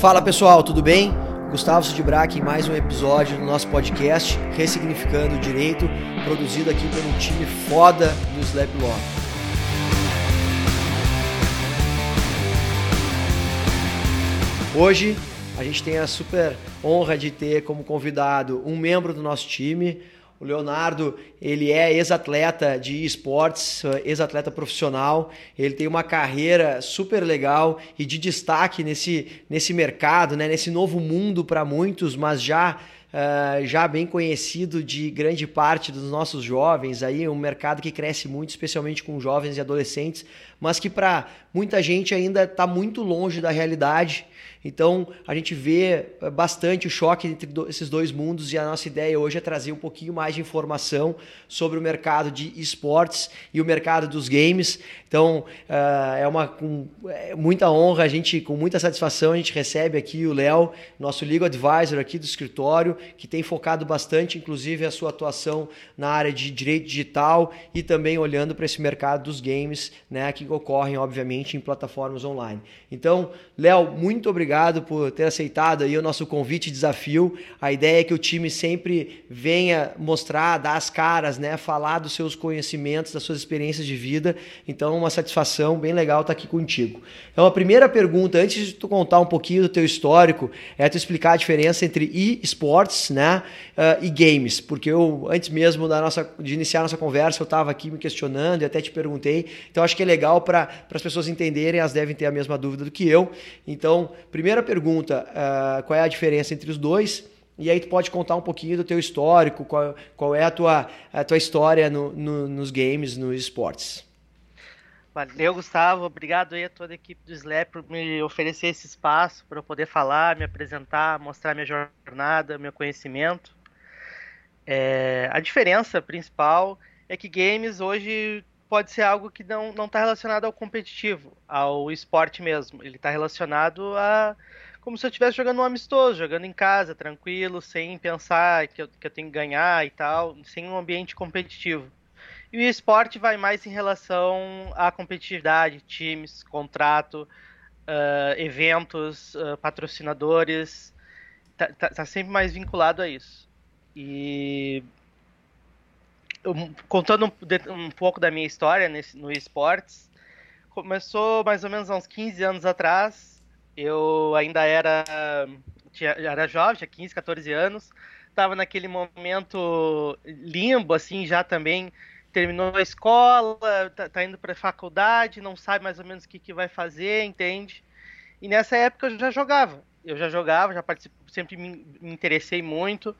Fala pessoal, tudo bem? Gustavo Sudibrac em mais um episódio do nosso podcast Ressignificando o Direito, produzido aqui um time foda do Slap Law. Hoje a gente tem a super honra de ter como convidado um membro do nosso time, o Leonardo, ele é ex-atleta de esportes, ex-atleta profissional. Ele tem uma carreira super legal e de destaque nesse, nesse mercado, né? nesse novo mundo para muitos, mas já Uh, já bem conhecido de grande parte dos nossos jovens, aí um mercado que cresce muito, especialmente com jovens e adolescentes, mas que para muita gente ainda está muito longe da realidade. Então a gente vê eh, bastante o choque entre esses dois mundos e a nossa ideia hoje é trazer um pouquinho mais de informação sobre o mercado de esportes e o mercado dos games. Então uh, é uma com é muita honra, a gente com muita satisfação a gente recebe aqui o Léo, nosso legal advisor aqui do escritório, que tem focado bastante, inclusive a sua atuação na área de direito digital e também olhando para esse mercado dos games, né, que ocorrem obviamente em plataformas online. Então, Léo, muito obrigado por ter aceitado aí o nosso convite e desafio. A ideia é que o time sempre venha mostrar, dar as caras, né, falar dos seus conhecimentos, das suas experiências de vida. Então, uma satisfação bem legal estar aqui contigo. Então, a primeira pergunta, antes de tu contar um pouquinho do teu histórico, é tu explicar a diferença entre e-sports, né, uh, e games, porque eu antes mesmo da nossa de iniciar a nossa conversa, eu estava aqui me questionando e até te perguntei. Então, acho que é legal para as pessoas entenderem, elas devem ter a mesma dúvida do que eu. Então, primeira pergunta, uh, qual é a diferença entre os dois? E aí tu pode contar um pouquinho do teu histórico, qual, qual é a tua, a tua história no, no, nos games, nos esportes. Valeu, Gustavo. Obrigado aí a toda a equipe do Slap por me oferecer esse espaço para eu poder falar, me apresentar, mostrar minha jornada, meu conhecimento. É, a diferença principal é que games hoje pode ser algo que não está relacionado ao competitivo, ao esporte mesmo. Ele está relacionado a como se eu estivesse jogando um amistoso, jogando em casa, tranquilo, sem pensar que eu, que eu tenho que ganhar e tal, sem um ambiente competitivo. E o esporte vai mais em relação à competitividade, times, contrato, uh, eventos, uh, patrocinadores. Tá, tá, tá sempre mais vinculado a isso. E contando um, um, pouco da minha história nesse, no esportes, começou mais ou menos há uns 15 anos atrás. Eu ainda era, tinha, era jovem, tinha 15, 14 anos. Estava naquele momento limbo, assim, já também terminou a escola, tá, tá indo para faculdade, não sabe mais ou menos o que, que vai fazer, entende? E nessa época eu já jogava. Eu já jogava, já sempre me, me interessei muito.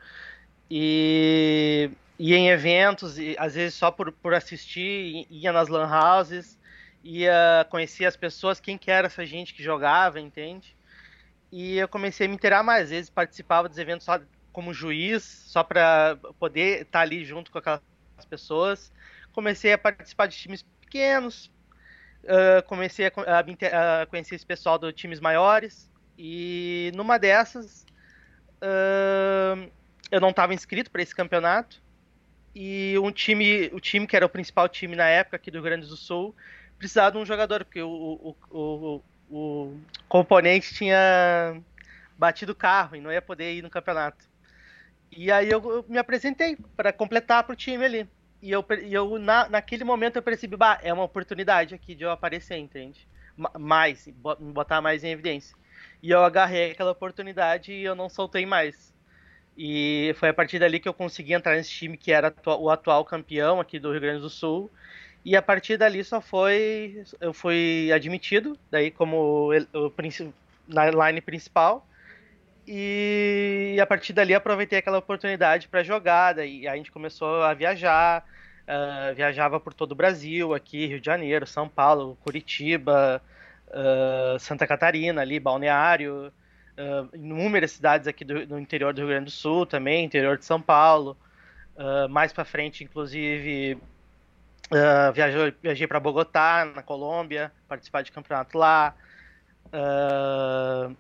E ia em eventos, e, às vezes só por, por assistir, ia nas lan houses, ia conhecer as pessoas, quem que era essa gente que jogava, entende? E eu comecei a me interar mais, às vezes participava dos eventos só como juiz, só para poder estar ali junto com aquelas pessoas. Comecei a participar de times pequenos, uh, comecei a, a, a, conhecer esse pessoal de times maiores, e numa dessas uh, eu não estava inscrito para esse campeonato, e um time, o time que era o principal time na época aqui do Rio Grande do Sul, precisava de um jogador, porque o, o, o, o componente tinha batido o carro e não ia poder ir no campeonato. E aí eu, eu me apresentei para completar para o time ali. E eu, e eu na, naquele momento eu percebi, bah, é uma oportunidade aqui de eu aparecer, entende? Mais, botar mais em evidência. E eu agarrei aquela oportunidade e eu não soltei mais. E foi a partir dali que eu consegui entrar nesse time que era o atual campeão aqui do Rio Grande do Sul. E a partir dali só foi. Eu fui admitido, daí como o, na line principal. E a partir dali aproveitei aquela oportunidade para jogar. Daí a gente começou a viajar. Uh, viajava por todo o Brasil, aqui, Rio de Janeiro, São Paulo, Curitiba, uh, Santa Catarina, ali, Balneário uh, inúmeras cidades aqui do, interior do Rio Grande do Sul também, interior de São Paulo. Uh, mais para frente, inclusive, uh, viajei, viajei para Bogotá, na Colômbia, participar de campeonato lá. Uh,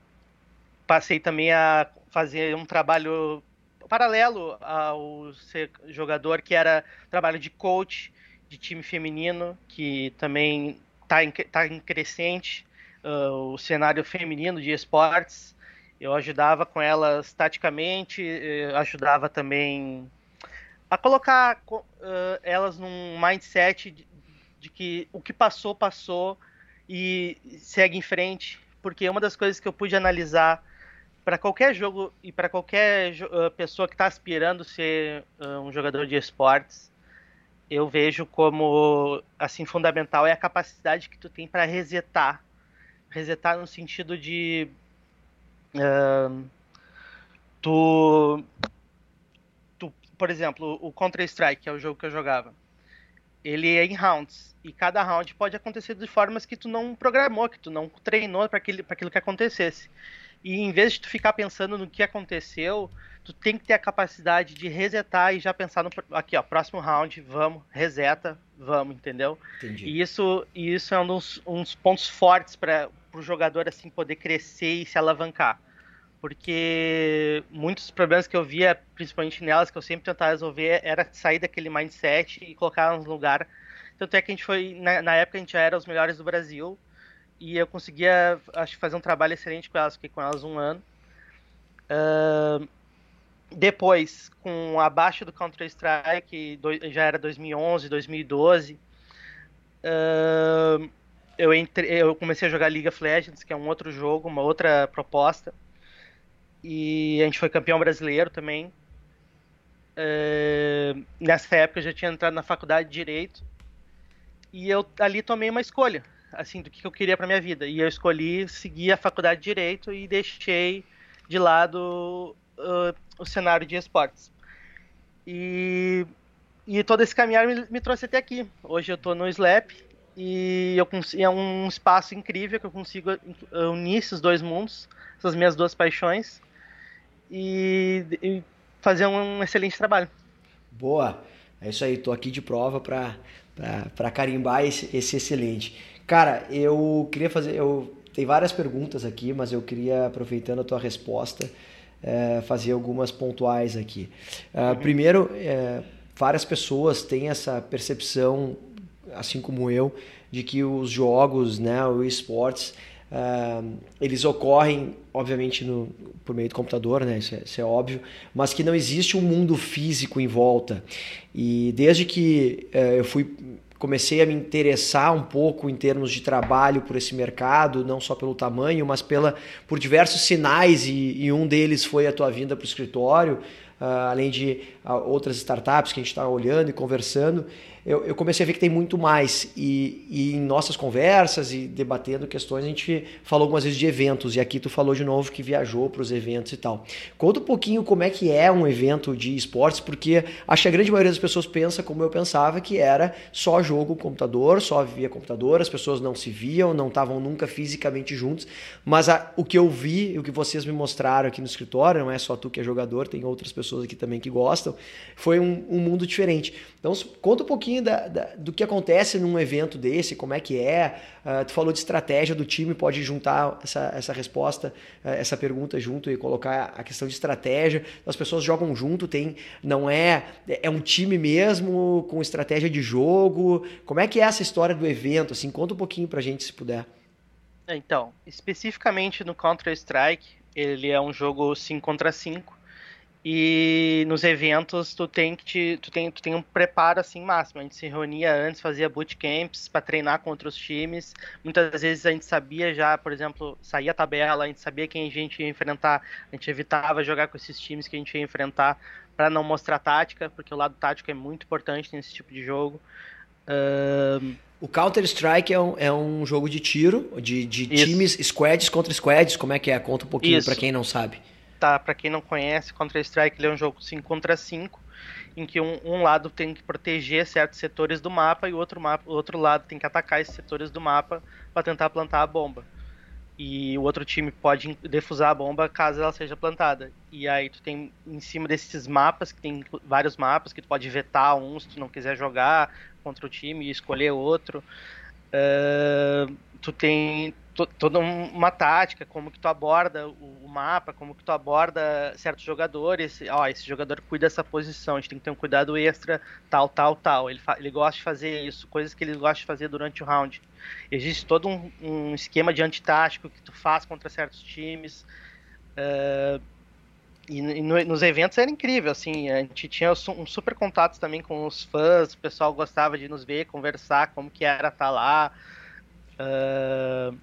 passei também a fazer um trabalho paralelo ao ser jogador, que era trabalho de coach de time feminino, que também está em, tá em crescente, uh, o cenário feminino de esportes Eu ajudava com elas taticamente, eh, ajudava também a colocar uh, elas num mindset de, de, que o que passou, passou e segue em frente. Porque uma das coisas que eu pude analisar para qualquer jogo e para qualquer uh, pessoa que está aspirando ser uh, um jogador de esportes, eu vejo como assim fundamental é a capacidade que tu tem para resetar, resetar no sentido de uh, tu por exemplo, o Counter-Strike, que é o jogo que eu jogava, ele é em rounds. E cada round pode acontecer de formas que tu não programou, que tu não treinou para aquilo, aquilo que acontecesse. E em vez de tu ficar pensando no que aconteceu, tu tem que ter a capacidade de resetar e já pensar no aqui, ó, próximo round, vamos, reseta, vamos, entendeu? Entendi. E isso, e isso é um dos, um dos pontos fortes para o jogador assim poder crescer e se alavancar porque muitos problemas que eu via, principalmente nelas, que eu sempre tentava resolver, era sair daquele mindset e colocar no lugar. Tanto é que a gente foi, na, na, época a gente já era os melhores do Brasil, e eu conseguia, acho fazer um trabalho excelente com elas, fiquei com elas um ano. Uh, depois, com abaixo do Counter-Strike, já era 2011, 2012, uh, eu, entre, eu comecei a jogar League of Legends, que é um outro jogo, uma outra proposta. E a gente foi campeão brasileiro também. Uh, nessa época eu já tinha entrado na faculdade de Direito. E eu ali tomei uma escolha, assim, do que eu queria para minha vida. E eu escolhi seguir a faculdade de Direito e deixei de lado uh, o cenário de esportes. E, e todo esse caminhar me, me trouxe até aqui. Hoje eu estou no SLAP e eu, é um espaço incrível que eu consigo unir esses dois mundos, essas minhas duas paixões e, e fazer um excelente trabalho. Boa, é isso aí, tô aqui de prova para carimbar esse, esse excelente. Cara, eu queria fazer, eu tem várias perguntas aqui, mas eu queria aproveitando a tua resposta é, fazer algumas pontuais aqui. Uh, uhum. Primeiro, é, várias pessoas têm essa percepção, assim como eu, de que os jogos, né, o esportes Eles ocorrem, obviamente, no, por meio do computador, né? Isso é, isso é, óbvio, mas que não existe um mundo físico em volta. E desde que uh, eu fui comecei a me interessar um pouco em termos de trabalho por esse mercado, não só pelo tamanho, mas pela, por diversos sinais, e, e um deles foi a tua vinda para o escritório, uh, além de uh, outras startups que a gente está olhando e conversando eu, eu, comecei a ver que tem muito mais. E, e, em nossas conversas e debatendo questões, a gente falou algumas vezes de eventos. E aqui tu falou de novo que viajou para os eventos e tal. Conta um pouquinho como é que é um evento de esportes, porque acho que a grande maioria das pessoas pensa como eu pensava, que era só jogo computador, só via computador, as pessoas não se viam, não estavam nunca fisicamente juntos. Mas a, o que eu vi, o que vocês me mostraram aqui no escritório, não é só tu que é jogador, tem outras pessoas aqui também que gostam, foi um, um mundo diferente. Então, conta um pouquinho da, da, do que acontece num evento desse, como é que é. Uh, tu falou de estratégia do time, pode juntar essa, essa resposta, uh, essa pergunta junto e colocar a questão de estratégia. As pessoas jogam junto, tem, não é, é um time mesmo com estratégia de jogo. Como é que é essa história do evento? Assim, conta um pouquinho pra gente, se puder. Então, especificamente no Counter Strike, ele é um jogo 5 contra 5 e nos eventos tu tem que te, tu tem, tu tem um preparo assim máximo. A gente se reunia antes, fazia bootcamps para treinar contra os times. Muitas vezes a gente sabia já, por exemplo, saía a tabela, a gente sabia quem a gente ia enfrentar. A gente evitava jogar com esses times que a gente ia enfrentar para não mostrar tática, porque o lado tático é muito importante nesse tipo de jogo. Um... O Counter-Strike é, um, é um jogo de tiro, de, de times, squads contra squads. Como é que é? Conta um pouquinho para quem não sabe tá, para quem não conhece, Counter-Strike é um jogo 5 contra 5, em que um, um, lado tem que proteger certos setores do mapa e o outro, mapa, o outro lado tem que atacar esses setores do mapa para tentar plantar a bomba. E o outro time pode defusar a bomba caso ela seja plantada. E aí tu tem em cima desses mapas, que tem vários mapas, que tu pode vetar um se tu não quiser jogar contra o time e escolher outro. Uh, tu tem toda uma tática, como que tu aborda o, mapa, como que tu aborda certos jogadores. Ó, esse jogador cuida dessa posição, a gente tem que ter um cuidado extra, tal, tal, tal. Ele, ele gosta de fazer isso, coisas que ele gosta de fazer durante o round. Existe todo um, um esquema de antitático que tu faz contra certos times. Uh, e, no, nos eventos era incrível, assim, a gente tinha um super contato também com os fãs, o pessoal gostava de nos ver, conversar, como que era estar tá lá. Uh,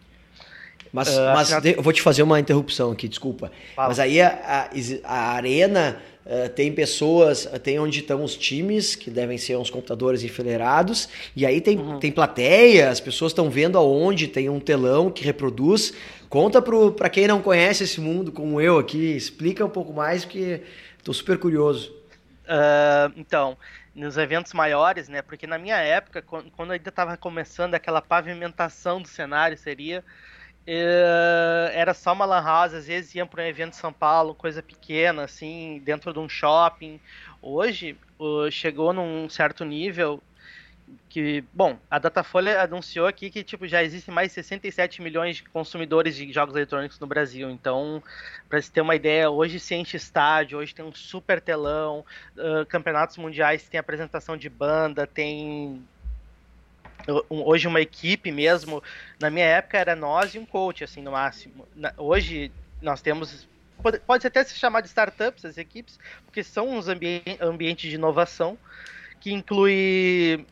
mas, uh, mas eu vou te fazer uma interrupção aqui, desculpa. Fala. Mas aí a, a, a arena uh, tem pessoas, tem onde estão os times, que devem ser uns computadores enfileirados, e aí tem, uhum. tem plateia, as pessoas estão vendo aonde, tem um telão que reproduz. Conta para quem não conhece esse mundo, como eu aqui, explica um pouco mais, porque estou super curioso. Uh, então, nos eventos maiores, né? Porque na minha época, quando ainda estava começando aquela pavimentação do cenário, seria era só uma lan house, às vezes iam para um evento em São Paulo, coisa pequena, assim, dentro de um shopping. Hoje, chegou num certo nível que, bom, a Datafolha anunciou aqui que tipo já existem mais de 67 milhões de consumidores de jogos eletrônicos no Brasil. Então, para você ter uma ideia, hoje se enche estádio, hoje tem um super telão, campeonatos mundiais tem apresentação de banda, tem hoje uma equipe mesmo, na minha época era nós e um coach, assim, no máximo. hoje nós temos, pode, pode até se chamar de startups as equipes, porque são uns ambi ambientes de inovação, que inclui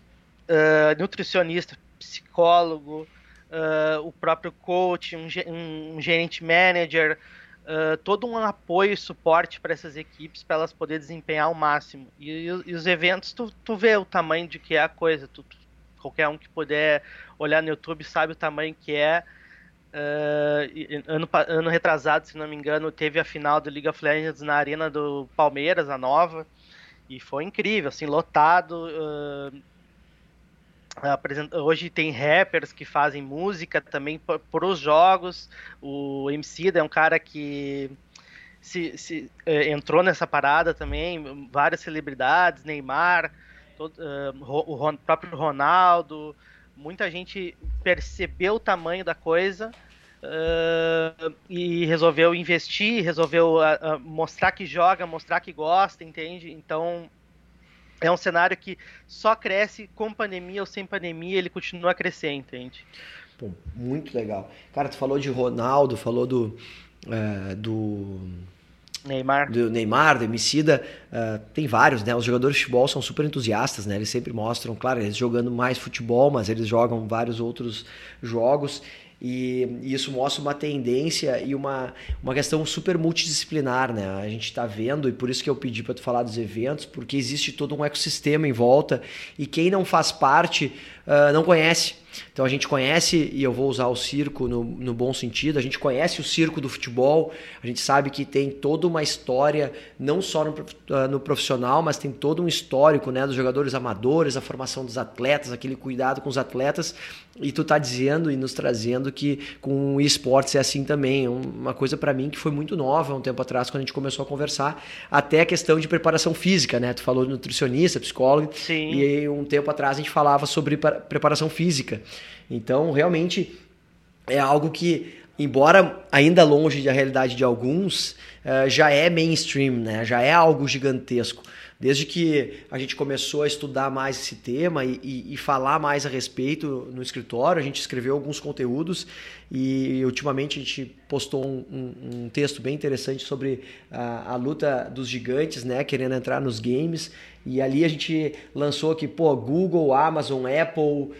uh, nutricionista, psicólogo, uh, o próprio coach, um, um gerente manager, uh, todo um apoio e suporte para essas equipes para elas poderem desempenhar ao máximo. E, e, os eventos, tu, tu vê o tamanho de que é a coisa, tu, tu qualquer um que puder olhar no YouTube sabe o tamanho que é. Uh, ano, ano retrasado, se não me engano, teve a final do League of Legends na arena do Palmeiras, a nova, e foi incrível, assim, lotado. Uh, Hoje tem rappers que fazem música também para os jogos. O MC é um cara que se, se, eh, entrou nessa parada também. Várias celebridades, Neymar, todo, uh, o, o próprio Ronaldo, muita gente percebeu o tamanho da coisa uh, e resolveu investir, resolveu uh, mostrar que joga, mostrar que gosta, entende? Então é um cenário que só cresce com pandemia ou sem pandemia, ele continua a crescer, entende? Pô, muito legal. Cara, tu falou de Ronaldo, falou do, é, do Neymar. Do Neymar, do Emicida, uh, tem vários, né? Os jogadores de futebol são super entusiastas, né? Eles sempre mostram, claro, eles jogando mais futebol, mas eles jogam vários outros jogos. E, isso mostra uma tendência e uma, uma questão super multidisciplinar, né? A gente está vendo, e por isso que eu pedi para tu falar dos eventos, porque existe todo um ecossistema em volta e quem não faz parte uh, não conhece. Então a gente conhece, e eu vou usar o circo no, no bom sentido, a gente conhece o circo do futebol, a gente sabe que tem toda uma história, não só no, ah, no profissional, mas tem todo um histórico né, dos jogadores amadores, a formação dos atletas, aquele cuidado com os atletas, e tu tá dizendo e nos trazendo que com o esportes é assim também, é uma coisa para mim que foi muito nova um tempo atrás, quando a gente começou a conversar, até a questão de preparação física, né? Tu falou de nutricionista, psicólogo, Sim. e um tempo atrás a gente falava sobre preparação física. Então, realmente é algo que, embora ainda longe da realidade de alguns, eh, já é mainstream, né? já é algo gigantesco. Desde que a gente começou a estudar mais esse tema e, e, e, falar mais a respeito no escritório, a gente escreveu alguns conteúdos e ultimamente a gente postou um, um, um texto bem interessante sobre a, a, luta dos gigantes, né, querendo entrar nos games. E ali a gente lançou que, pô, Google, Amazon, Apple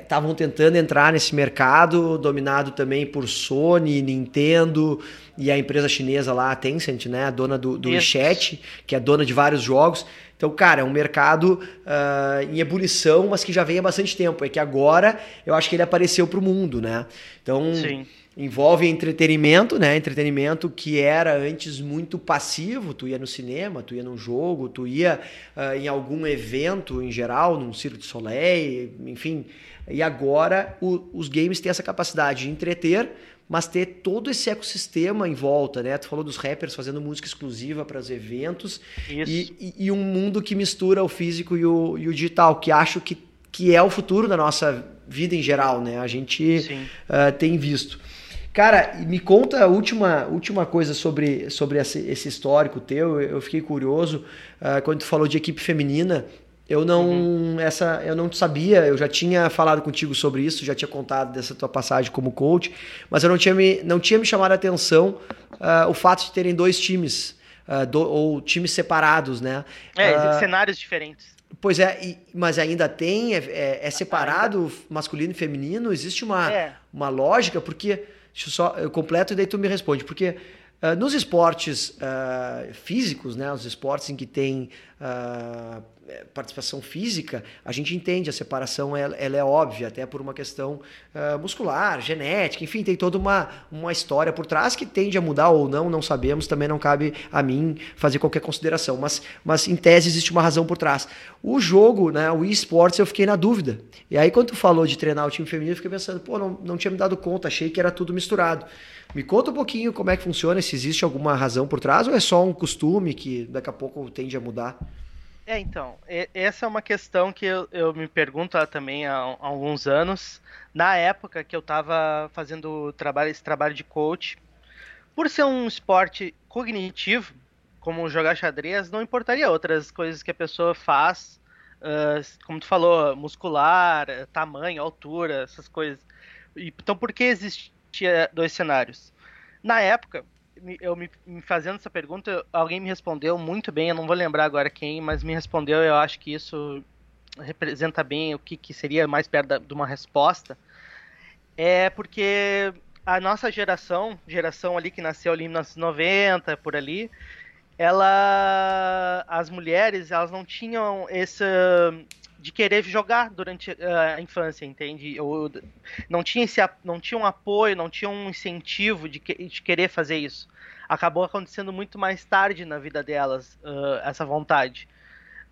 estavam uh, tentando entrar nesse mercado, dominado também por Sony, Nintendo e a empresa chinesa lá, a Tencent, né, a dona do, do WeChat, que é dona de vários jogos. Então, cara, é um mercado uh, em ebulição, mas que já vem há bastante tempo. É que agora eu acho que ele apareceu para o mundo, né? Então, Sim envolve entretenimento, né? Entretenimento que era antes muito passivo. Tu ia no cinema, tu ia num jogo, tu ia uh, em algum evento em geral, num Circo de Soleil, enfim. E agora o, os games têm essa capacidade de entreter, mas ter todo esse ecossistema em volta, né? Tu falou dos rappers fazendo música exclusiva para os eventos e, e, e, um mundo que mistura o físico e o, e o digital, que acho que, que é o futuro da nossa vida em geral, né? A gente uh, tem visto. Cara, me conta a última, última coisa sobre, sobre esse, esse histórico teu. Eu fiquei curioso uh, quando tu falou de equipe feminina. Eu não, uhum. essa, eu não sabia, eu já tinha falado contigo sobre isso, já tinha contado dessa tua passagem como coach, mas eu não tinha me, não tinha me chamado a atenção uh, o fato de terem dois times. Uh, do, ou times separados, né? É, uh, cenários diferentes. Pois é, e, mas ainda tem, é, é, é separado ainda. masculino e feminino? Existe uma, é. uma lógica? Porque, deixa eu só, eu completo e daí tu me responde. Porque uh, nos esportes físicos, né, os esportes em que tem é, participação física, a gente entende a separação, ela, ela é óbvia, até por uma questão uh, muscular, genética, enfim, tem toda uma, uma história por trás que tende a mudar ou não, não sabemos, também não cabe a mim fazer qualquer consideração, mas, mas em tese existe uma razão por trás. O jogo, né, o esportes, eu fiquei na dúvida. E aí, quando tu falou de treinar o time feminino, eu fiquei pensando, pô, não, não tinha me dado conta, achei que era tudo misturado. Me conta um pouquinho como é que funciona, se existe alguma razão por trás ou é só um costume que daqui a pouco tende a mudar? É, então, essa é uma questão que eu, eu me pergunto também há, há, alguns anos. Na época que eu estava fazendo trabalho, esse trabalho de coach, por ser um esporte cognitivo, como jogar xadrez, não importaria outras coisas que a pessoa faz, uh, como tu falou, muscular, tamanho, altura, essas coisas. Então, por que existia dois cenários? Na época, eu me, me, fazendo essa pergunta, alguém me respondeu muito bem, eu não vou lembrar agora quem, mas me respondeu, eu acho que isso representa bem o que, que seria mais perto da, de uma resposta. É porque a nossa geração, geração ali que nasceu ali em 1990, por ali, ela as mulheres, elas não tinham esse de querer jogar durante uh, a infância, entende? Ou não tinha esse não tinha um apoio, não tinha um incentivo de, que, de querer fazer isso. Acabou acontecendo muito mais tarde na vida delas uh, essa vontade.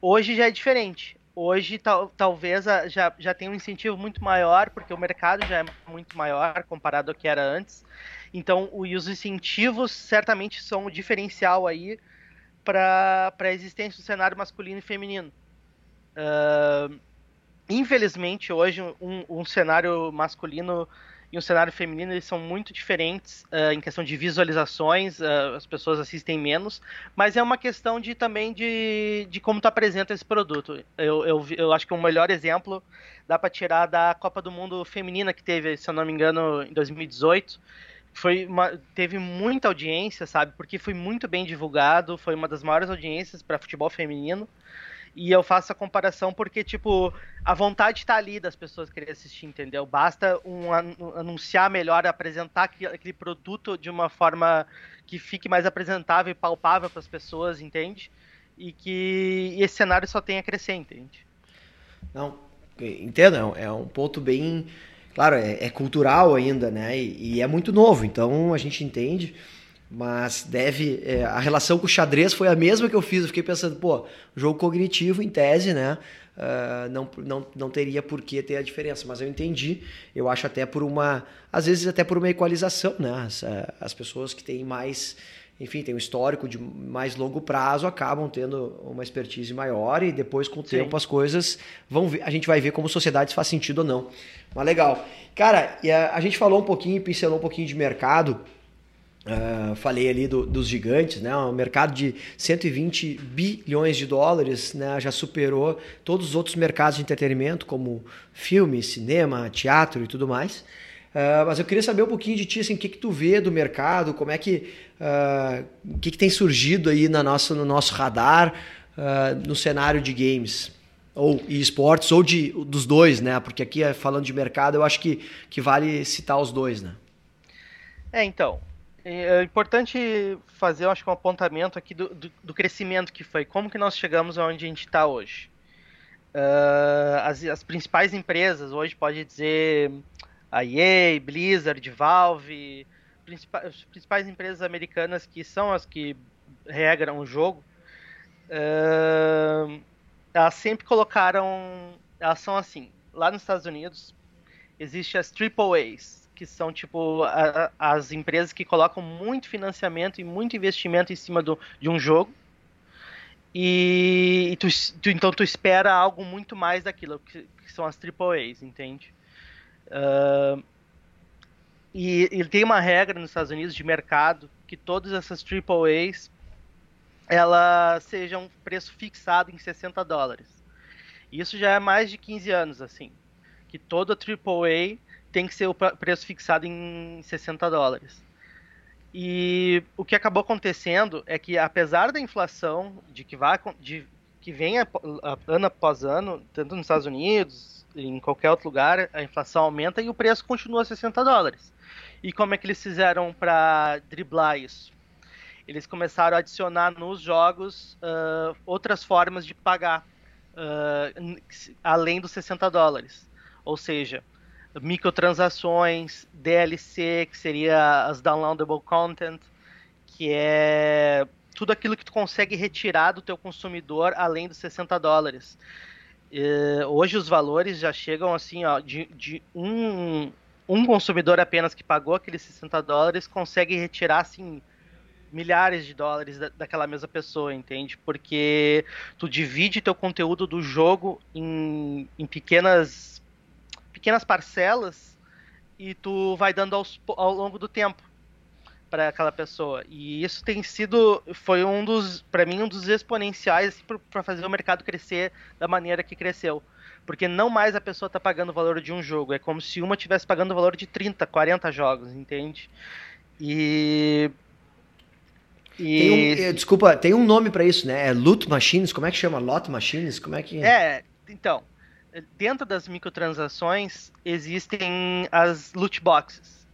Hoje já é diferente. Hoje tal, talvez a, já, já tem um incentivo muito maior, porque o mercado já é muito maior comparado ao que era antes. Então, o, os incentivos certamente são o diferencial aí para a existência do cenário masculino e feminino. Uh, infelizmente, hoje, um, um, cenário masculino e um cenário feminino eles são muito diferentes uh, em questão de visualizações, uh, as pessoas assistem menos, mas é uma questão de também de, de como tu apresenta esse produto. Eu, eu, eu acho que um melhor exemplo dá para tirar da Copa do Mundo Feminina que teve, se eu não me engano, em 2018 foi uma, teve muita audiência, sabe? Porque foi muito bem divulgado, foi uma das maiores audiências para futebol feminino. E eu faço a comparação porque, tipo, a vontade está ali das pessoas quererem assistir, entendeu? Basta um, anunciar melhor, apresentar aquele, produto de uma forma que fique mais apresentável e palpável para as pessoas, entende? E que esse cenário só tem a crescer, entende? Não, entendo, é um ponto bem. Claro, é, é cultural ainda, né? E, e é muito novo, então a gente entende. Mas deve. É, a relação com o xadrez foi a mesma que eu fiz. Eu fiquei pensando, pô, jogo cognitivo, em tese, né? Uh, não, não, não teria por que ter a diferença. Mas eu entendi. Eu acho até por uma. Às vezes até por uma equalização, né? As, ah, as pessoas que têm mais. Enfim, tem um histórico de mais longo prazo, acabam tendo uma expertise maior e depois, com o Sim. tempo, as coisas vão ver, a gente vai ver como sociedade faz sentido ou não. Mas legal. Cara, a, a gente falou um pouquinho, pincelou um pouquinho de mercado. Uh, falei ali do, dos gigantes, né? Um mercado de 120 bilhões de dólares, né? Já superou todos os outros mercados de entretenimento, como filme, cinema, teatro e tudo mais. Uh, mas eu queria saber um pouquinho de ti, assim, o que, que tu vê do mercado, como é que, uh, o que, que tem surgido aí na nossa, no nosso radar no cenário de games ou esportes ou de dos dois, né? Porque aqui falando de mercado, eu acho que, que vale citar os dois, né? É, então, é importante fazer, acho que um apontamento aqui do, do, do, crescimento que foi. Como que nós chegamos aonde a gente está hoje? Uh, as, as, principais empresas hoje pode dizer a EA, Blizzard, Valve, principais, as principais empresas americanas que são as que regram o jogo, uh, elas sempre colocaram, elas são assim. Lá nos Estados Unidos existe as AAAs, que são tipo a, as empresas que colocam muito financiamento e muito investimento em cima do, de um jogo. E, e tu, tu, então tu espera algo muito mais daquilo, que, que são as AAAs, entende? Uh, e ele tem uma regra nos Estados Unidos de mercado que todas essas AAAs elas sejam preço fixado em 60 dólares. Isso já é mais de 15 anos assim, que toda AAA tem que ser o preço fixado em 60 dólares. E o que acabou acontecendo é que, apesar da inflação, de que, vai, de, que vem ano após ano, tanto nos Estados Unidos, em qualquer outro lugar, a inflação aumenta e o preço continua a 60 dólares. E como é que eles fizeram para driblar isso? Eles começaram a adicionar nos jogos uh, outras formas de pagar, uh, além dos 60 dólares. Ou seja, microtransações, DLC, que seria as downloadable content, que é tudo aquilo que tu consegue retirar do teu consumidor além dos 60 dólares. hoje os valores já chegam assim, ó, de, de um, um consumidor apenas que pagou aqueles 60 dólares consegue retirar assim milhares de dólares da, daquela mesma pessoa, entende? Porque tu divide teu conteúdo do jogo em, em pequenas pequenas parcelas e tu vai dando aos, ao longo do tempo para aquela pessoa. E isso tem sido, foi um dos, para mim, um dos exponenciais assim, para fazer o mercado crescer da maneira que cresceu. Porque não mais a pessoa está pagando o valor de um jogo, é como se uma estivesse pagando o valor de 30, 40 jogos, entende? E. e... Tem um, eh, desculpa, tem um nome para isso, né? É Loot Machines? Como é que chama? Lot Machines? Como é que. É, então dentro das microtransações existem as loot boxes,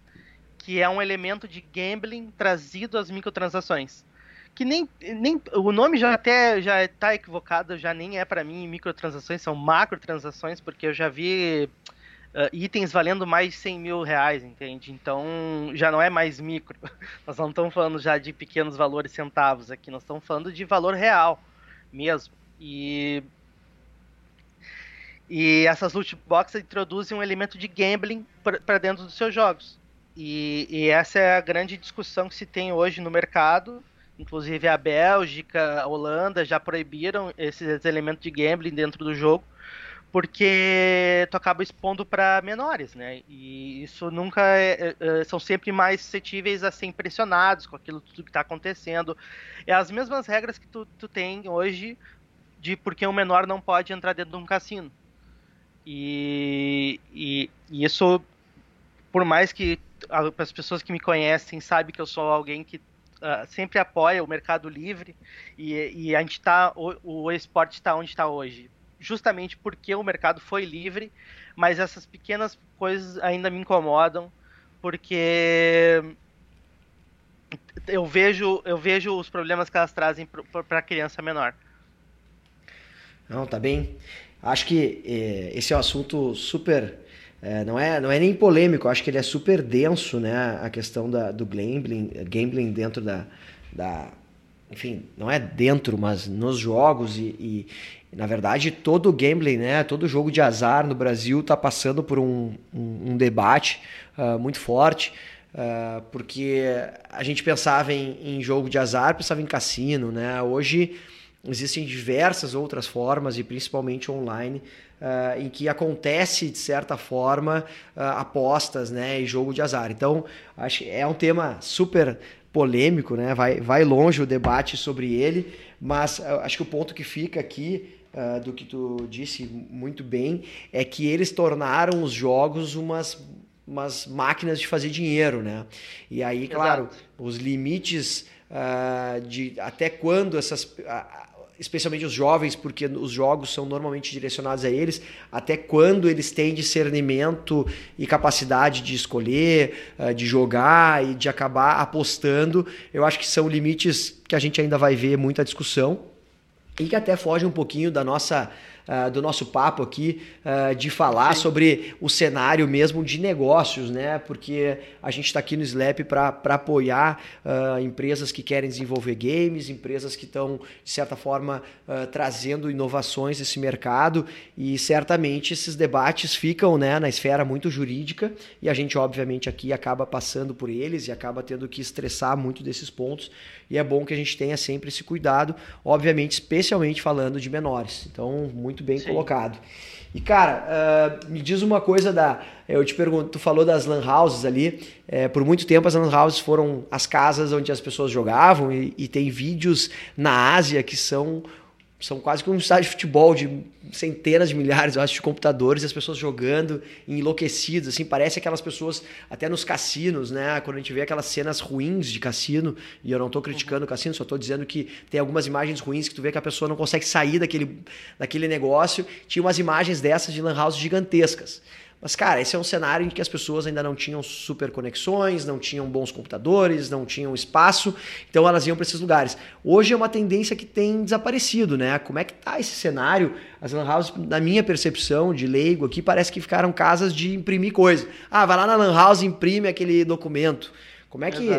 que é um elemento de gambling trazido às microtransações. Que nem, nem o nome já até já está equivocado, já nem é para mim microtransações, são macrotransações, porque eu já vi uh, itens valendo mais de 100 mil reais, entende? Então já não é mais micro. Nós não estamos falando já de pequenos valores centavos aqui, nós estamos falando de valor real mesmo. E e essas loot boxes introduzem um elemento de gambling para dentro dos seus jogos. E, e, essa é a grande discussão que se tem hoje no mercado. Inclusive a Bélgica, a Holanda já proibiram esses elementos de gambling dentro do jogo, porque tu acaba expondo para menores, né? E isso nunca é, é, é, são sempre mais suscetíveis a ser impressionados com aquilo tudo que está acontecendo. É as mesmas regras que tu, tu tem hoje de porque um menor não pode entrar dentro de um cassino. E, e, isso, por mais que as pessoas que me conhecem sabem que eu sou alguém que uh, sempre apoia o mercado livre e, e a gente tá, o, o esporte está onde está hoje. Justamente porque o mercado foi livre, mas essas pequenas coisas ainda me incomodam, porque eu vejo, eu vejo os problemas que elas trazem para a criança menor. Não, tá bem. Acho que é, esse é um assunto super. É, não, é, não é nem polêmico, acho que ele é super denso, né? A questão da, do gambling, gambling dentro da, da. Enfim, não é dentro, mas nos jogos e, e na verdade, todo gambling, né, todo jogo de azar no Brasil está passando por um, um, um debate uh, muito forte, uh, porque a gente pensava em, em, jogo de azar, pensava em cassino, né? Hoje existem diversas outras formas, e principalmente online, uh, em que acontece, de certa forma, uh, apostas né, e jogo de azar. Então, acho que é um tema super polêmico, né? vai, vai longe o debate sobre ele, mas uh, acho que o ponto que fica aqui Uh, do que tu disse muito bem, é que eles tornaram os jogos umas, umas máquinas de fazer dinheiro, né? E aí, Exato. claro, os limites uh, de até quando essas. Uh, especialmente os jovens, porque os jogos são normalmente direcionados a eles, até quando eles têm discernimento e capacidade de escolher, eh, de jogar e de acabar apostando, eu acho que são limites que a gente ainda vai ver muita discussão e que até foge um pouquinho da nossa uh, do nosso papo aqui, uh, de falar Sim. sobre o cenário mesmo de negócios, né? Porque a gente está aqui no Slap para apoiar uh, empresas que querem desenvolver games, empresas que estão, de certa forma, trazendo inovações nesse mercado e certamente esses debates ficam né, na esfera muito jurídica e a gente, obviamente, aqui acaba passando por eles e acaba tendo que estressar muito desses pontos e é bom que a gente tenha sempre esse cuidado, obviamente, especialmente falando de menores. Então, muito bem Sim. colocado. E cara, uh, me diz uma coisa da. Eu te pergunto, tu falou das lan houses ali. É, por muito tempo as lan houses foram as casas onde as pessoas jogavam e, e tem vídeos na Ásia que são são quase como um estádio de futebol de centenas de milhares, eu acho, de computadores e as pessoas jogando enlouquecidas, assim, parece aquelas pessoas até nos cassinos, né? Quando a gente vê aquelas cenas ruins de cassino, e eu não estou criticando o cassino, só estou dizendo que tem algumas imagens ruins que tu vê que a pessoa não consegue sair daquele, daquele negócio. Tinha umas imagens dessas de lan house gigantescas. Mas, cara, esse é um cenário em que as pessoas ainda não tinham super conexões, não tinham bons computadores, não tinham espaço, então elas iam para esses lugares. Hoje é uma tendência que tem desaparecido, né? Como é que tá esse cenário? As lan houses, na minha percepção de leigo aqui, parece que ficaram casas de imprimir coisa. Ah, vai lá na lan house e imprime aquele documento. Como é que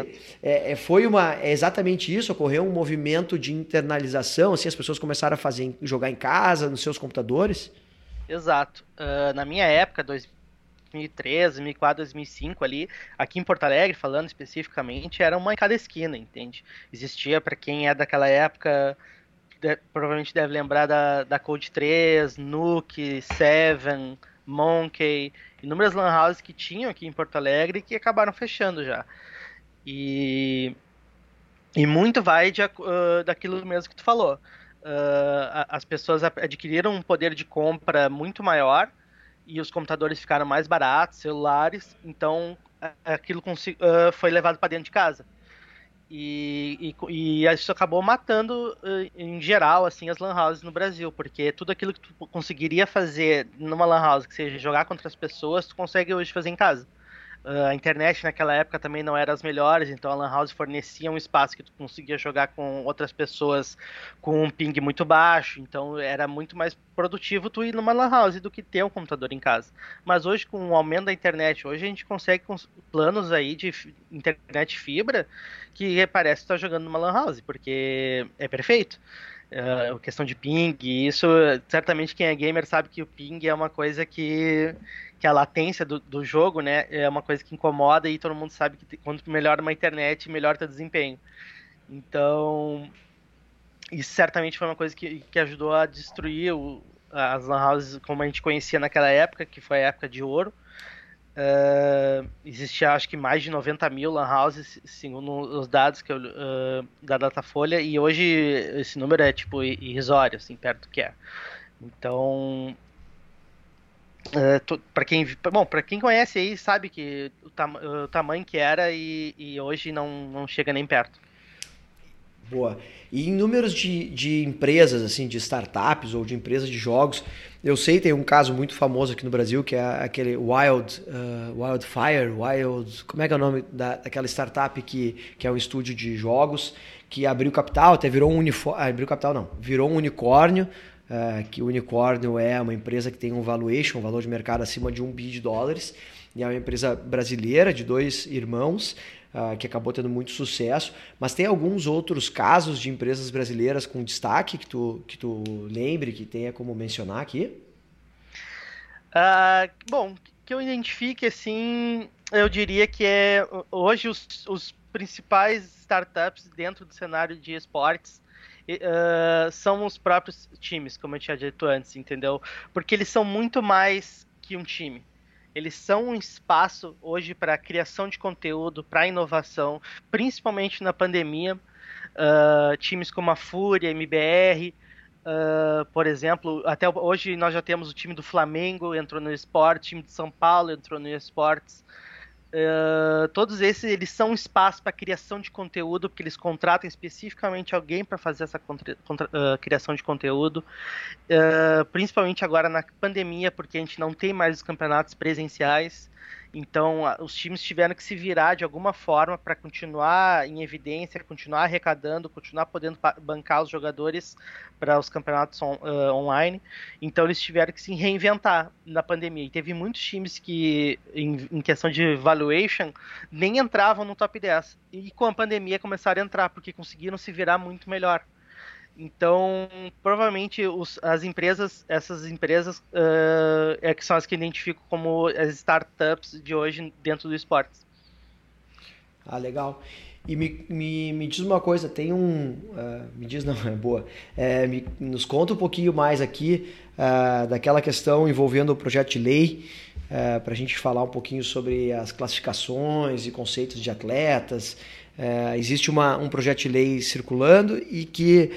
é, é, foi uma é exatamente isso? Ocorreu um movimento de internalização, assim as pessoas começaram a fazer jogar em casa, nos seus computadores? Exato. Uh, na minha época, 2003, 2004, 2005 ali, aqui em Porto Alegre, falando especificamente, era uma em cada esquina, entende? Existia, para quem é daquela época, de, provavelmente deve lembrar da, da Code 3, Nuke, Seven, Monkey, inúmeras lan houses que tinham aqui em Porto Alegre que acabaram fechando já. E, e muito vai de, uh, daquilo mesmo que tu falou uh, as pessoas adquiriram um poder de compra muito maior e os computadores ficaram mais baratos, celulares, então aquilo uh, foi levado para dentro de casa. E, e, e, isso acabou matando, em geral, assim, as lan houses no Brasil, porque tudo aquilo que tu conseguiria fazer numa lan house, que seja jogar contra as pessoas, tu consegue hoje fazer em casa. Uh, a internet naquela época também não era as melhores, então a Lan House fornecia um espaço que tu conseguia jogar com outras pessoas com um ping muito baixo, então era muito mais produtivo tu ir numa Lan House do que ter um computador em casa. Mas hoje, com o aumento da internet, hoje a gente consegue com planos aí de internet fibra que parece que tá jogando numa Lan House, porque é perfeito. Uh, questão de ping, isso certamente quem é gamer sabe que o ping é uma coisa que que a latência do, do jogo, né, é uma coisa que incomoda e todo mundo sabe que quanto melhor uma internet, melhor teu desempenho. Então, isso certamente foi uma coisa que, que ajudou a destruir o, as lan houses como a gente conhecia naquela época, que foi a época de ouro. Uh, existia acho que mais de 90 mil lan houses, segundo os dados que eu, uh, da Datafolha, e hoje esse número é tipo irrisório, assim, perto do que é. Então, é, para quem bom para quem conhece aí sabe que o, tam, o tamanho que era e, e, hoje não, não chega nem perto boa. E em números de, de empresas assim de startups ou de empresas de jogos eu sei tem um caso muito famoso aqui no Brasil que é aquele Wild uh, Wildfire Wild como é que é o nome da, daquela startup que, que é um estúdio de jogos que abriu capital até virou um unicórnio abriu capital não virou um unicórnio uh, que o Unicórnio é uma empresa que tem um valuation, um valor de mercado acima de um bi de dólares, e é uma empresa brasileira de dois irmãos, uh, que acabou tendo muito sucesso, mas tem alguns outros casos de empresas brasileiras com destaque que tu, que tu lembre, que tenha como mencionar aqui? Uh, bom, que eu identifique assim, eu diria que é hoje os, os principais startups dentro do cenário de esportes uh, são os próprios times, como eu tinha dito antes, entendeu? Porque eles são muito mais que um time. Eles são um espaço hoje para criação de conteúdo, para inovação, principalmente na pandemia. Uh, times como a Fúria, MBR, uh, por exemplo, até hoje nós já temos o time do Flamengo entrou no esporte, o time de São Paulo entrou no esportes. Uh, todos esses eles são espaço para criação de conteúdo, porque eles contratam especificamente alguém para fazer essa contra, contra, uh, criação de conteúdo, uh, principalmente agora na pandemia, porque a gente não tem mais os campeonatos presenciais. Então, os times tiveram que se virar de alguma forma para continuar em evidência, continuar arrecadando, continuar podendo bancar os jogadores para os campeonatos on, uh, online. Então, eles tiveram que se reinventar na pandemia. E teve muitos times que, em, em questão de valuation, nem entravam no top 10. E com a pandemia começaram a entrar, porque conseguiram se virar muito melhor. Então, provavelmente os, as empresas, essas empresas uh, é que são as que identifico como as startups de hoje dentro do esportes. Ah, legal. E me, me, me diz uma coisa, tem um. Uh, me diz não, é boa. É, me, nos conta um pouquinho mais aqui uh, daquela questão envolvendo o projeto de lei, para a gente falar um pouquinho sobre as classificações e conceitos de atletas, É, existe uma, um projeto de lei circulando e que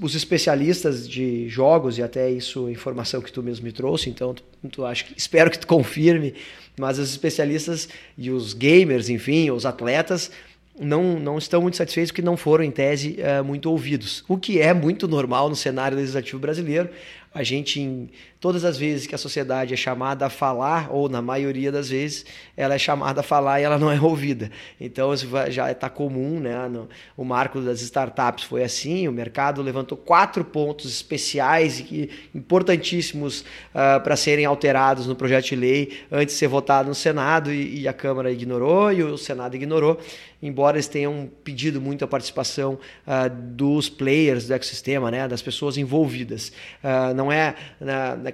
os especialistas de jogos, e até isso informação que tu mesmo me trouxe, então tu, tu acho que, espero que tu confirme, mas os especialistas e os gamers, enfim, os atletas, não, não estão muito satisfeitos porque não foram, em tese, uh, muito ouvidos. O que é muito normal no cenário legislativo brasileiro. A gente, em todas as vezes que a sociedade é chamada a falar, ou na maioria das vezes, ela é chamada a falar e ela não é ouvida. Então, isso já está comum, né? No, o marco das startups foi assim, o mercado levantou quatro pontos especiais e importantíssimos uh, para serem alterados no projeto de lei antes de ser votado no Senado e, e a Câmara ignorou e o Senado ignorou embora eles tenham pedido muito a participação uh, dos players do ecossistema, né, das pessoas envolvidas. Uh, não é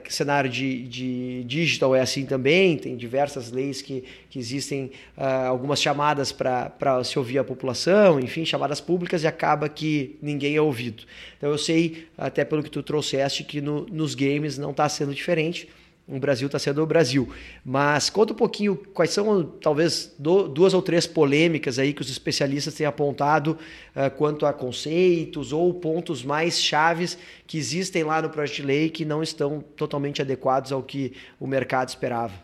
cenário de, de digital é assim também, tem diversas leis que, que existem uh, algumas chamadas para se ouvir a população, enfim, chamadas públicas e acaba que ninguém é ouvido. Então eu sei, até pelo que tu trouxeste, que no, nos games não está sendo diferente o Brasil está sendo o Brasil. Mas conta um pouquinho quais são, talvez, do, duas ou três polêmicas aí que os especialistas têm apontado uh, quanto a conceitos ou pontos mais chaves que existem lá no projeto de lei que não estão totalmente adequados ao que o mercado esperava.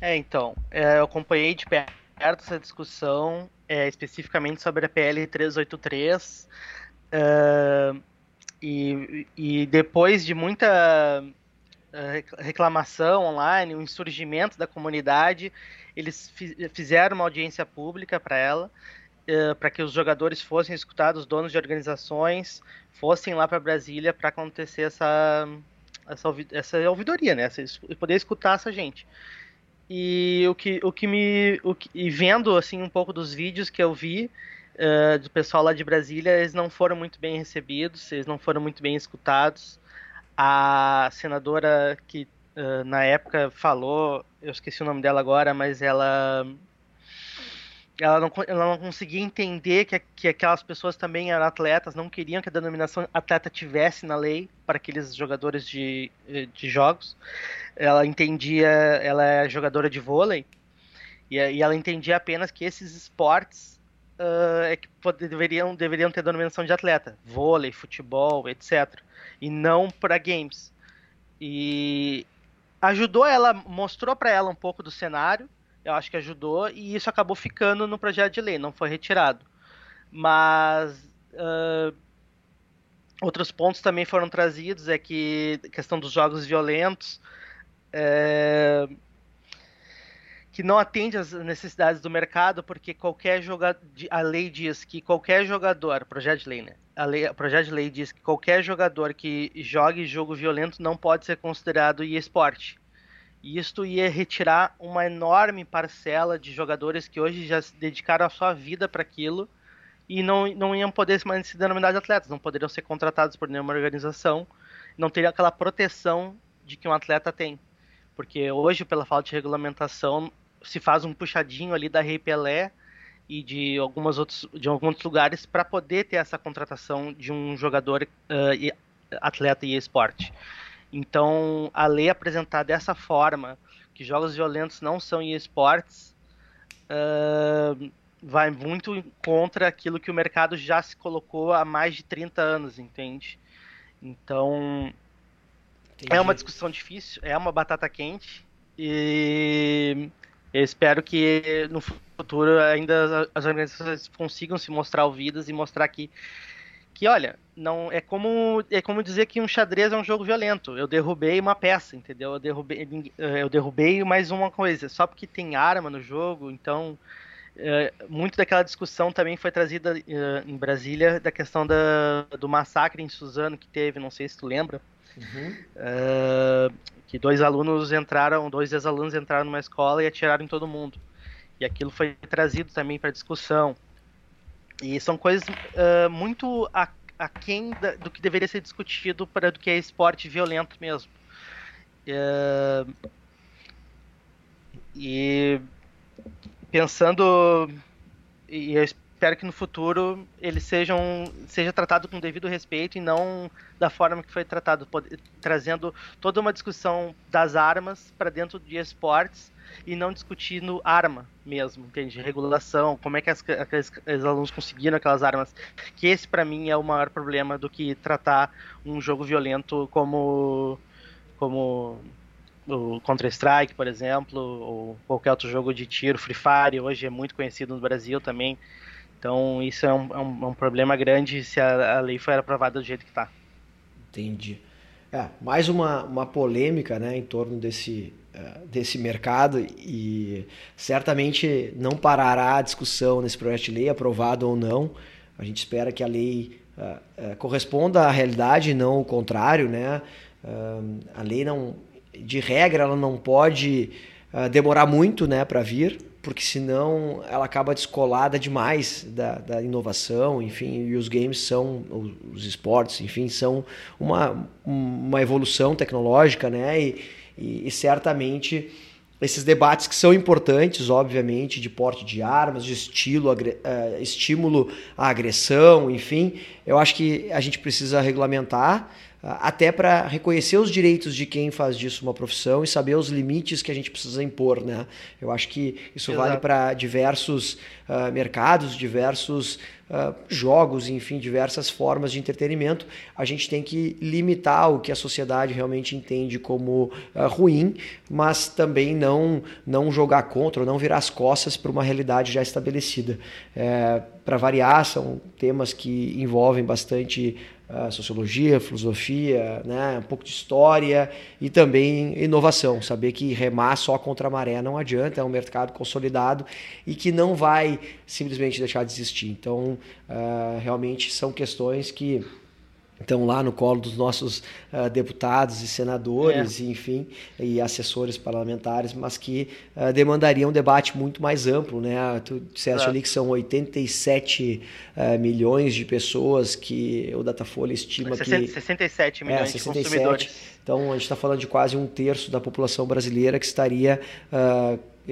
É, então, é, eu acompanhei de perto essa discussão, é, especificamente sobre a PL 383, uh, e, e depois de muita reclamação online, o insurgimento da comunidade, eles fizeram uma audiência pública para ela, uh, para que os jogadores fossem escutados, os donos de organizações fossem lá para Brasília para acontecer essa, essa, essa ouvidoria, né? Essa, poder escutar essa gente. E o que, o que me. O que, e vendo assim um pouco dos vídeos que eu vi uh, do pessoal lá de Brasília, eles não foram muito bem recebidos, eles não foram muito bem escutados a senadora que uh, na época falou, eu esqueci o nome dela agora, mas ela ela não, ela não conseguia entender que, que aquelas pessoas também eram atletas, não queriam que a denominação atleta tivesse na lei para aqueles jogadores de, de jogos. Ela entendia, ela é jogadora de vôlei, e, e ela entendia apenas que esses esportes uh, é que deveriam, deveriam ter denominação de atleta, vôlei, futebol, etc e não para games. E ajudou ela, mostrou para ela um pouco do cenário, eu acho que ajudou, e isso acabou ficando no projeto de lei, não foi retirado. Mas uh, outros pontos também foram trazidos, é que questão dos jogos violentos, é, que não atende às necessidades do mercado, porque qualquer jogador, a lei diz que qualquer jogador, projeto de lei, né? A lei, o projeto de lei diz que qualquer jogador que jogue jogo violento não pode ser considerado esporte. E isto ia retirar uma enorme parcela de jogadores que hoje já se dedicaram a sua vida para aquilo e não, não iam poder mais se denominar de atletas, não poderiam ser contratados por nenhuma organização, não teria aquela proteção de que um atleta tem. Porque hoje, pela falta de regulamentação, se faz um puxadinho ali da Rei Pelé e de algumas outros de alguns lugares para poder ter essa contratação de um jogador uh, atleta e esporte. Então, a lei apresentar dessa forma que jogos violentos não são esportes uh, vai muito contra aquilo que o mercado já se colocou há mais de 30 anos, entende? Então, Entendi. é uma discussão difícil, é uma batata quente e eu espero que no futuro ainda as organizações consigam se mostrar ouvidas e mostrar que que olha, não é como é como dizer que um xadrez é um jogo violento. Eu derrubei uma peça, entendeu? Eu derrubei eh, eu derrubei mais uma coisa, só porque tem arma no jogo, então é, muito daquela discussão também foi trazida é, em Brasília da questão da, do massacre em Suzano que teve, não sei se tu lembra. Uhum. É, que dois alunos entraram, dois ex-alunos entraram numa escola e atiraram em todo mundo. E aquilo foi trazido também para discussão. E são coisas uh, muito aquém a do que deveria ser discutido para do que é esporte violento mesmo. Uh, e pensando, e espero que no futuro eles sejam seja tratado com devido respeito e não da forma que foi tratado, trazendo toda uma discussão das armas para dentro de esportes, e não discutindo arma mesmo, entende? Regulação, como é que as, aqueles, os alunos conseguiram aquelas armas. Que esse para mim é o maior problema do que tratar um jogo violento como como o Counter-Strike, por exemplo, ou qualquer outro jogo de tiro, Free Fire, hoje é muito conhecido no Brasil também. Então isso é um, é um, é um problema grande se a, a, lei for aprovada do jeito que está. Entendi. É, mais uma, uma polêmica né, em torno desse, uh, desse mercado e certamente não parará a discussão nesse projeto de lei, aprovado ou não. A gente espera que a lei uh, uh, corresponda à realidade, não o contrário. Né? a lei não, de regra, ela não pode demorar muito né, para vir, porque senão ela acaba descolada demais da, da, inovação, enfim, e os games são, os esportes, enfim, são uma, uma evolução tecnológica, né? E, e, e certamente esses debates que são importantes, obviamente, de porte de armas, de estilo, uh, estímulo à agressão, enfim, eu acho que a gente precisa regulamentar até para reconhecer os direitos de quem faz disso uma profissão e saber os limites que a gente precisa impor, né? Eu acho que isso Exato. vale para diversos uh, mercados, diversos uh, jogos, enfim, diversas formas de entretenimento. A gente tem que limitar o que a sociedade realmente entende como uh, ruim, mas também não não jogar contra, ou não virar as costas para uma realidade já estabelecida. É, para variar, são temas que envolvem bastante uh, sociologia, filosofia, né, um pouco de história e também inovação. Saber que remar só contra a maré não adianta, é um mercado consolidado e que não vai simplesmente deixar de existir. Então, uh, realmente são questões que estão lá no colo dos nossos uh, deputados e senadores, é. e, enfim, e assessores parlamentares, mas que uh, demandariam um debate muito mais amplo, né? Tu disseste é. ali que são 87 uh, milhões de pessoas que o Datafolha estima 60, que 67 milhões é, 67. de consumidores. Então a gente está falando de quase um terço da população brasileira que estaria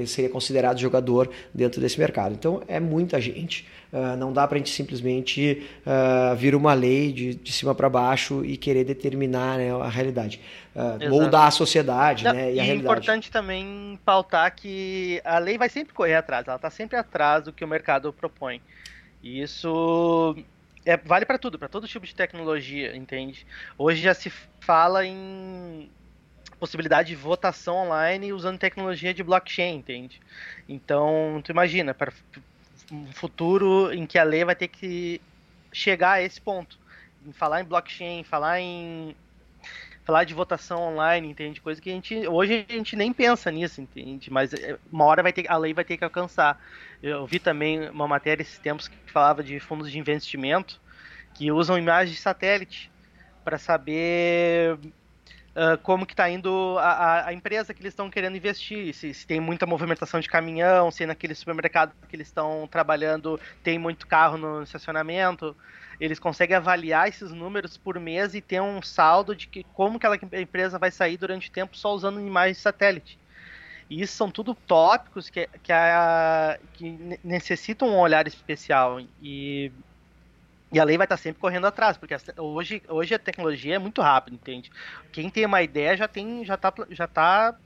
seria considerado jogador dentro desse mercado. Então é muita gente. Uh, não dá para a gente simplesmente uh, vir uma lei de, de cima para baixo e querer determinar né, a realidade. Uh, moldar a sociedade não, né, e, e a realidade. É importante também pautar que a lei vai sempre correr atrás, ela está sempre atrás do que o mercado propõe. E isso é, vale para tudo, para todo tipo de tecnologia, entende? Hoje já se fala em possibilidade de votação online usando tecnologia de blockchain, entende? Então, tu imagina, para um futuro em que a lei vai ter que chegar a esse ponto. Em falar em blockchain, falar em falar de votação online, entende? Coisa que a gente hoje a gente nem pensa nisso, entende? Mas é, uma hora vai ter a lei vai ter que alcançar. Eu vi também uma matéria esses tempos que falava de fundos de investimento que usam imagens de satélite para saber uh, como que está indo a, a, empresa que eles estão querendo investir, se, se, tem muita movimentação de caminhão, se naquele supermercado que eles estão trabalhando tem muito carro no estacionamento. Eles conseguem avaliar esses números por mês e ter um saldo de que como aquela empresa vai sair durante o tempo só usando imagens de satélite. E isso são tudo tópicos que, que, a, que necessitam um olhar especial. E e a lei vai estar sempre correndo atrás, porque hoje, hoje a tecnologia é muito rápida, entende? Quem tem uma ideia já tem, já está já tá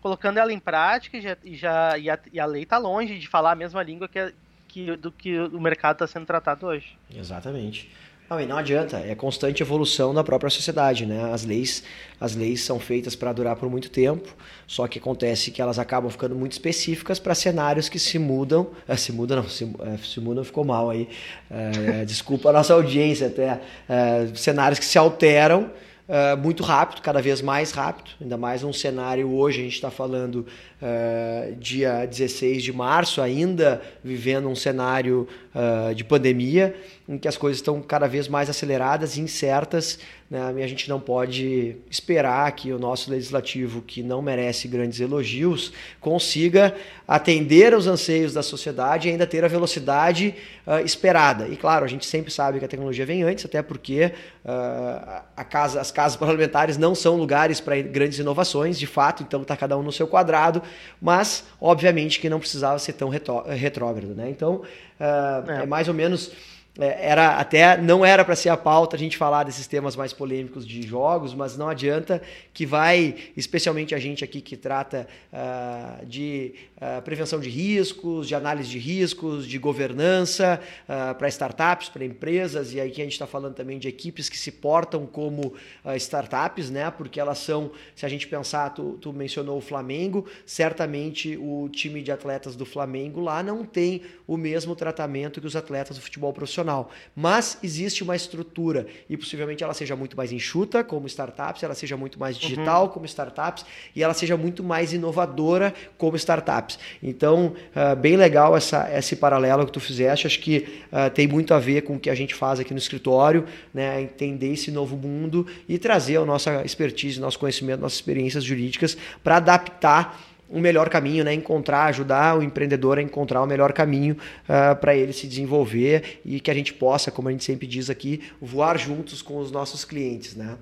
colocando ela em prática e, já, e, já, e, a, e a lei está longe de falar a mesma língua que, que do que o mercado está sendo tratado hoje. Exatamente. Não, e não adianta, é constante evolução da própria sociedade, né? As leis, as leis são feitas para durar por muito tempo, só que acontece que elas acabam ficando muito específicas para cenários que se mudam, é, se mudam não, se, é, se mudam ficou mal aí, é, desculpa a nossa audiência até, é, cenários que se alteram uh, muito rápido, cada vez mais rápido, ainda mais um cenário hoje, a gente está falando uh, dia 16 de março, ainda vivendo um cenário uh, de pandemia, em que as coisas estão cada vez mais aceleradas e incertas, né? a gente não pode esperar que o nosso legislativo, que não merece grandes elogios, consiga atender aos anseios da sociedade e ainda ter a velocidade uh, esperada. E claro, a gente sempre sabe que a tecnologia vem antes, até porque uh, casa, as casas parlamentares não são lugares para grandes inovações, de fato, então está cada um no seu quadrado, mas obviamente que não precisava ser tão retrógrado. Né? Então, uh, é. é mais ou menos era até não era para ser a pauta a gente falar desses temas mais polêmicos de jogos, mas não adianta que vai, especialmente a gente aqui que trata uh, de uh, prevenção de riscos, de análise de riscos, de governança uh, para startups, para empresas, e aqui a gente está falando também de equipes que se portam como startups, né? Porque elas são, se a gente pensar, tu, tu mencionou o Flamengo, certamente o time de atletas do Flamengo lá não tem o mesmo tratamento que os atletas do futebol profissional Mas existe uma estrutura e possivelmente ela seja muito mais enxuta como startups, ela seja muito mais digital uhum. como startups e ela seja muito mais inovadora como startups. Então, uh, bem legal essa, esse paralelo que tu fizeste. Acho que uh, tem muito a ver com o que a gente faz aqui no escritório, né? entender esse novo mundo e trazer a nossa expertise, nosso conhecimento, nossas experiências jurídicas para adaptar o melhor caminho, né? Encontrar, ajudar o empreendedor a encontrar o melhor caminho uh, para ele se desenvolver e que a gente possa, como a gente sempre diz aqui, voar juntos com os nossos clientes, né?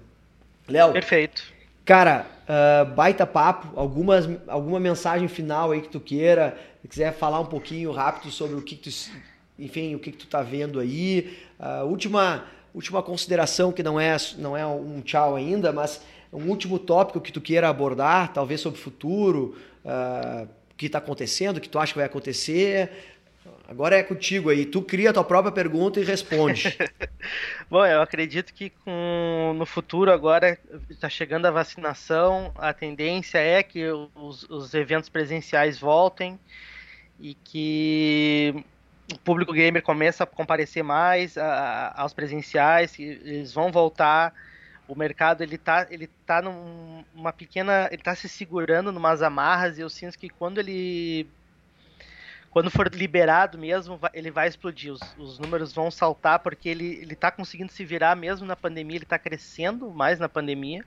Léo. Perfeito. Cara, uh, baita papo. Algumas, alguma mensagem final aí que tu queira, se quiser falar um pouquinho rápido sobre o que, que tu, enfim, o que, que tu tá vendo aí. Uh, última, última consideração que não é, não é um tchau ainda, mas um último tópico que tu queira abordar, talvez sobre o futuro, uh, o que está acontecendo, o que tu acha que vai acontecer. Agora é contigo aí. Tu cria a tua própria pergunta e responde. Bom, eu acredito que com, no futuro agora está chegando a vacinação, a tendência é que os, os eventos presenciais voltem e que o público gamer comece a comparecer mais a, a, aos presenciais, eles vão voltar o mercado ele tá, ele tá numa pequena. Ele tá se segurando numas amarras e eu sinto que quando ele. Quando for liberado mesmo, ele vai explodir. Os, os números vão saltar porque ele, ele tá conseguindo se virar mesmo na pandemia, ele tá crescendo mais na pandemia.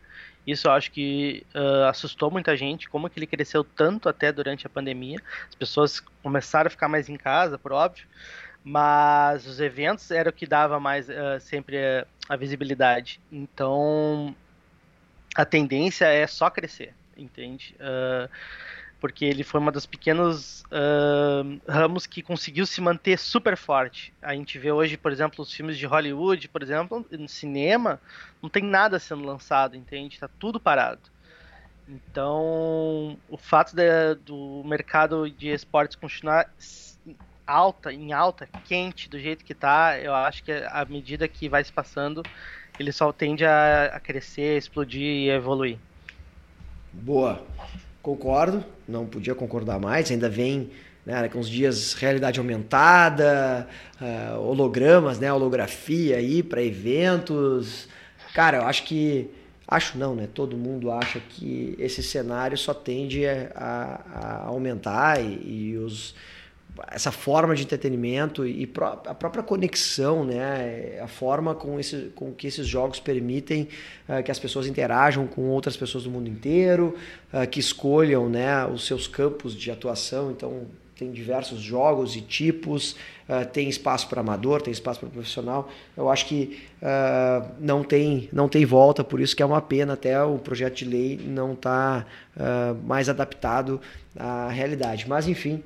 Isso eu acho que uh, assustou muita gente, como que ele cresceu tanto até durante a pandemia. As pessoas começaram a ficar mais em casa, por óbvio mas os eventos era o que dava mais uh, sempre a, a, visibilidade. Então a tendência é só crescer, entende? Uh, porque ele foi uma dos pequenos uh, ramos que conseguiu se manter super forte. A gente vê hoje, por exemplo, os filmes de Hollywood, por exemplo, no cinema, não tem nada sendo lançado, entende? Está tudo parado. Então, o fato de, do mercado de esportes continuar alta, em alta, quente, do jeito que tá, eu acho que à medida que vai se passando, ele só tende a, a crescer, explodir e evoluir. Boa. Concordo, não podia concordar mais, ainda vem né, com os dias realidade aumentada, uh, hologramas, né, holografia aí para eventos. Cara, eu acho que acho não, né? Todo mundo acha que esse cenário só tende a, a aumentar e, e os essa forma de entretenimento e a própria conexão, né? a forma com, esse, com que esses jogos permitem uh, que as pessoas interajam com outras pessoas do mundo inteiro, uh, que escolham né, os seus campos de atuação. Então, tem diversos jogos e tipos, uh, tem espaço para amador, tem espaço para profissional. Eu acho que não, tem, não tem volta, por isso que é uma pena até o projeto de lei não estar tá, mais adaptado à realidade. Mas, enfim,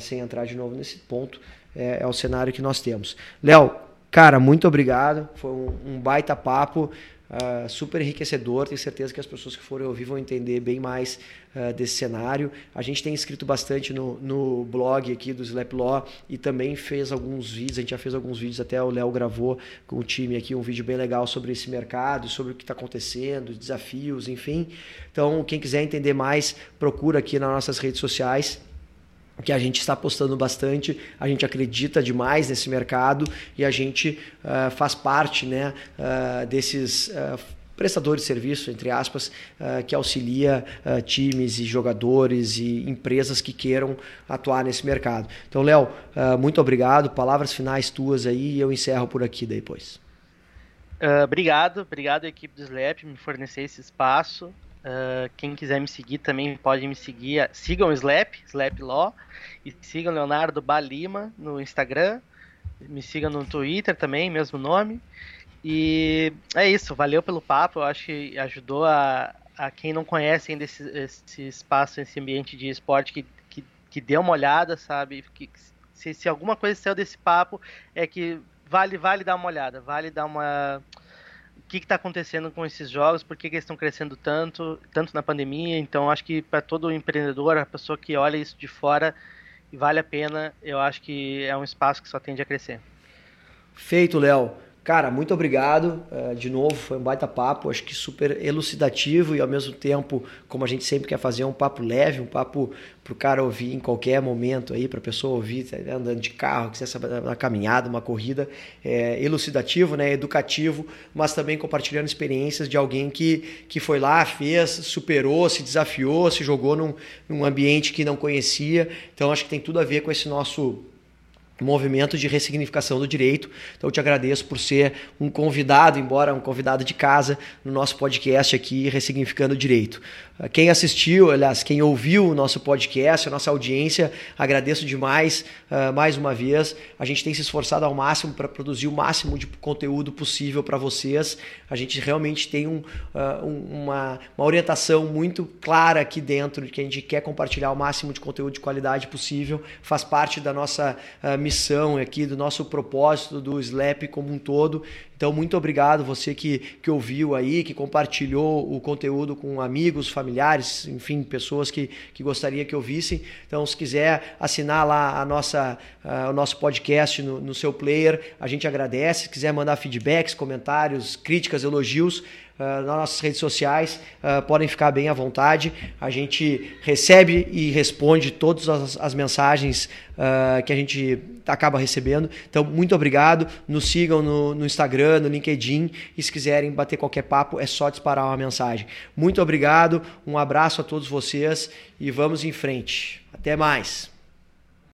sem entrar de novo nesse ponto, é, é o cenário que nós temos. Léo, cara, muito obrigado. Foi um, um baita papo. Uh, super enriquecedor. Tenho certeza que as pessoas que forem ouvir vão entender bem mais uh, desse cenário. A gente tem escrito bastante no, no blog aqui do Slap Law e também fez alguns vídeos. A gente já fez alguns vídeos, até o Léo gravou com o time aqui um vídeo bem legal sobre esse mercado, sobre o que está acontecendo, desafios, enfim. Então, quem quiser entender mais, procura aqui nas nossas redes sociais que a gente está apostando bastante, a gente acredita demais nesse mercado e a gente uh, faz parte né, uh, desses uh, prestadores de serviço, entre aspas, que auxilia times e jogadores e empresas que queiram atuar nesse mercado. Então, Léo, muito obrigado, palavras finais tuas aí e eu encerro por aqui depois. obrigado, obrigado equipe do Slap me fornecer esse espaço. Uh, quem quiser me seguir também pode me seguir. Sigam o Slap, Slap Law. E sigam Leonardo Balima no Instagram. Me sigam no Twitter também, mesmo nome. E é isso, valeu pelo papo. Eu acho que ajudou a, a quem não conhece ainda esse, esse espaço, esse ambiente de esporte, que, que, que dê uma olhada, sabe? Que, se, se alguma coisa saiu desse papo, é que vale, vale dar uma olhada, vale dar uma que está acontecendo com esses jogos, por que, que eles estão crescendo tanto, tanto na pandemia. Então, acho que para todo empreendedor, a pessoa que olha isso de fora, vale a pena, eu acho que é um espaço que só tende a crescer. Feito, Léo. Cara, muito obrigado. Uh, de novo, foi um baita papo, acho que super elucidativo e ao mesmo tempo, como a gente sempre quer fazer, um papo leve, um papo para o cara ouvir em qualquer momento aí, para a pessoa ouvir, tá andando de carro, quiser saber uma caminhada, uma corrida, é, elucidativo, né, educativo, mas também compartilhando experiências de alguém que, que foi lá, fez, superou, se desafiou, se jogou num, num ambiente que não conhecia. Então acho que tem tudo a ver com esse nosso movimento de ressignificação do direito. Então eu te agradeço por ser um convidado, embora um convidado de casa, no nosso podcast aqui, Ressignificando o Direito. Quem assistiu, aliás, quem ouviu o nosso podcast, a nossa audiência, agradeço demais uh, mais uma vez. A gente tem se esforçado ao máximo para produzir o máximo de conteúdo possível para vocês. A gente realmente tem um, uh, uma, uma orientação muito clara aqui dentro de que a gente quer compartilhar o máximo de conteúdo de qualidade possível. Faz parte da nossa uh, missão aqui, do nosso propósito do SLAP como um todo. Então, muito obrigado você que, que ouviu aí, que compartilhou o conteúdo com amigos, familiares, enfim, pessoas que, que gostaria que ouvissem. Então, se quiser assinar lá a nossa, uh, o nosso podcast no, no seu player, a gente agradece. Se quiser mandar feedbacks, comentários, críticas, elogios, nas nossas redes sociais, uh, podem ficar bem à vontade. A gente recebe e responde todas as, as mensagens uh, que a gente acaba recebendo. Então, muito obrigado. Nos sigam no, no, Instagram, no LinkedIn e se quiserem bater qualquer papo, é só disparar uma mensagem. Muito obrigado, um abraço a todos vocês e vamos em frente. Até mais.